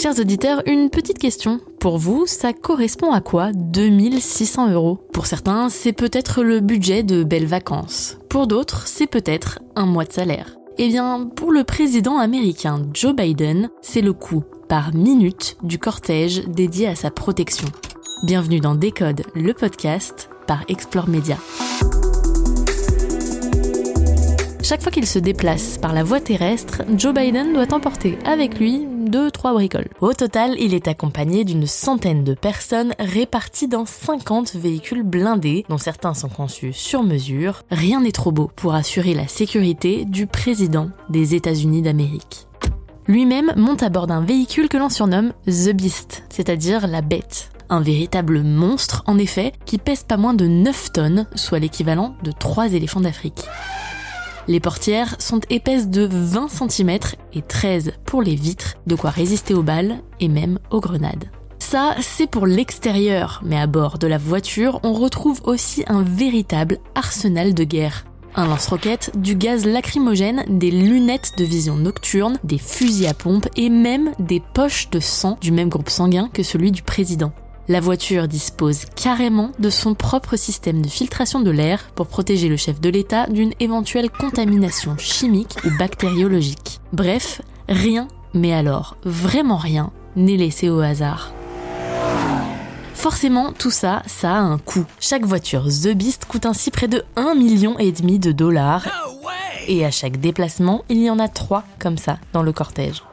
Chers auditeurs, une petite question. Pour vous, ça correspond à quoi 2600 euros? Pour certains, c'est peut-être le budget de belles vacances. Pour d'autres, c'est peut-être un mois de salaire. Eh bien, pour le président américain Joe Biden, c'est le coût par minute du cortège dédié à sa protection. Bienvenue dans Décode, le podcast par Explore Media. Chaque fois qu'il se déplace par la voie terrestre, Joe Biden doit emporter avec lui deux, trois bricoles. Au total, il est accompagné d'une centaine de personnes réparties dans 50 véhicules blindés, dont certains sont conçus sur mesure. Rien n'est trop beau pour assurer la sécurité du président des États-Unis d'Amérique. Lui-même monte à bord d'un véhicule que l'on surnomme The Beast, c'est-à-dire la bête. Un véritable monstre, en effet, qui pèse pas moins de 9 tonnes, soit l'équivalent de 3 éléphants d'Afrique. Les portières sont épaisses de 20 cm et 13 pour les vitres, de quoi résister aux balles et même aux grenades. Ça, c'est pour l'extérieur, mais à bord de la voiture, on retrouve aussi un véritable arsenal de guerre. Un lance-roquette, du gaz lacrymogène, des lunettes de vision nocturne, des fusils à pompe et même des poches de sang du même groupe sanguin que celui du président. La voiture dispose carrément de son propre système de filtration de l'air pour protéger le chef de l'État d'une éventuelle contamination chimique ou bactériologique. Bref, rien, mais alors vraiment rien, n'est laissé au hasard. Forcément, tout ça, ça a un coût. Chaque voiture The Beast coûte ainsi près de 1,5 million et demi de dollars. Et à chaque déplacement, il y en a trois comme ça dans le cortège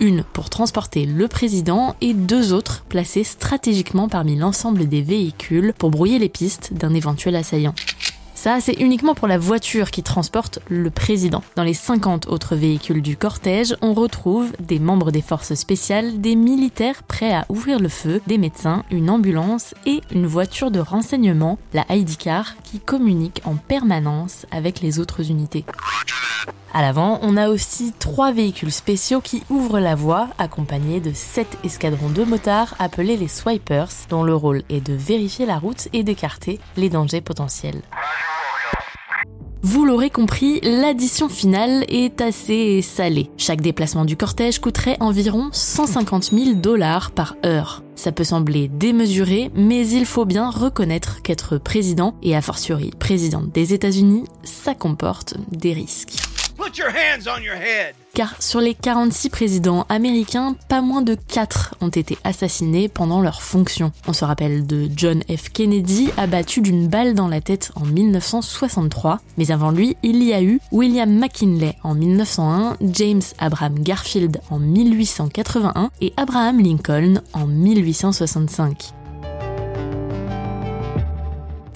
une pour transporter le président et deux autres placées stratégiquement parmi l'ensemble des véhicules pour brouiller les pistes d'un éventuel assaillant. Ça, c'est uniquement pour la voiture qui transporte le président. Dans les 50 autres véhicules du cortège, on retrouve des membres des forces spéciales, des militaires prêts à ouvrir le feu, des médecins, une ambulance et une voiture de renseignement, la ID Car, qui communique en permanence avec les autres unités. À l'avant, on a aussi trois véhicules spéciaux qui ouvrent la voie, accompagnés de sept escadrons de motards appelés les Swipers, dont le rôle est de vérifier la route et d'écarter les dangers potentiels. Vous l'aurez compris, l'addition finale est assez salée. Chaque déplacement du cortège coûterait environ 150 000 dollars par heure. Ça peut sembler démesuré, mais il faut bien reconnaître qu'être président, et a fortiori président des États-Unis, ça comporte des risques. Car sur les 46 présidents américains, pas moins de 4 ont été assassinés pendant leur fonction. On se rappelle de John F. Kennedy, abattu d'une balle dans la tête en 1963. Mais avant lui, il y a eu William McKinley en 1901, James Abraham Garfield en 1881 et Abraham Lincoln en 1865.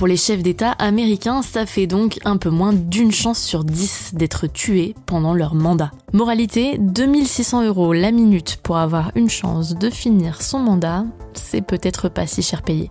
Pour les chefs d'État américains, ça fait donc un peu moins d'une chance sur dix d'être tués pendant leur mandat. Moralité, 2600 euros la minute pour avoir une chance de finir son mandat, c'est peut-être pas si cher payé.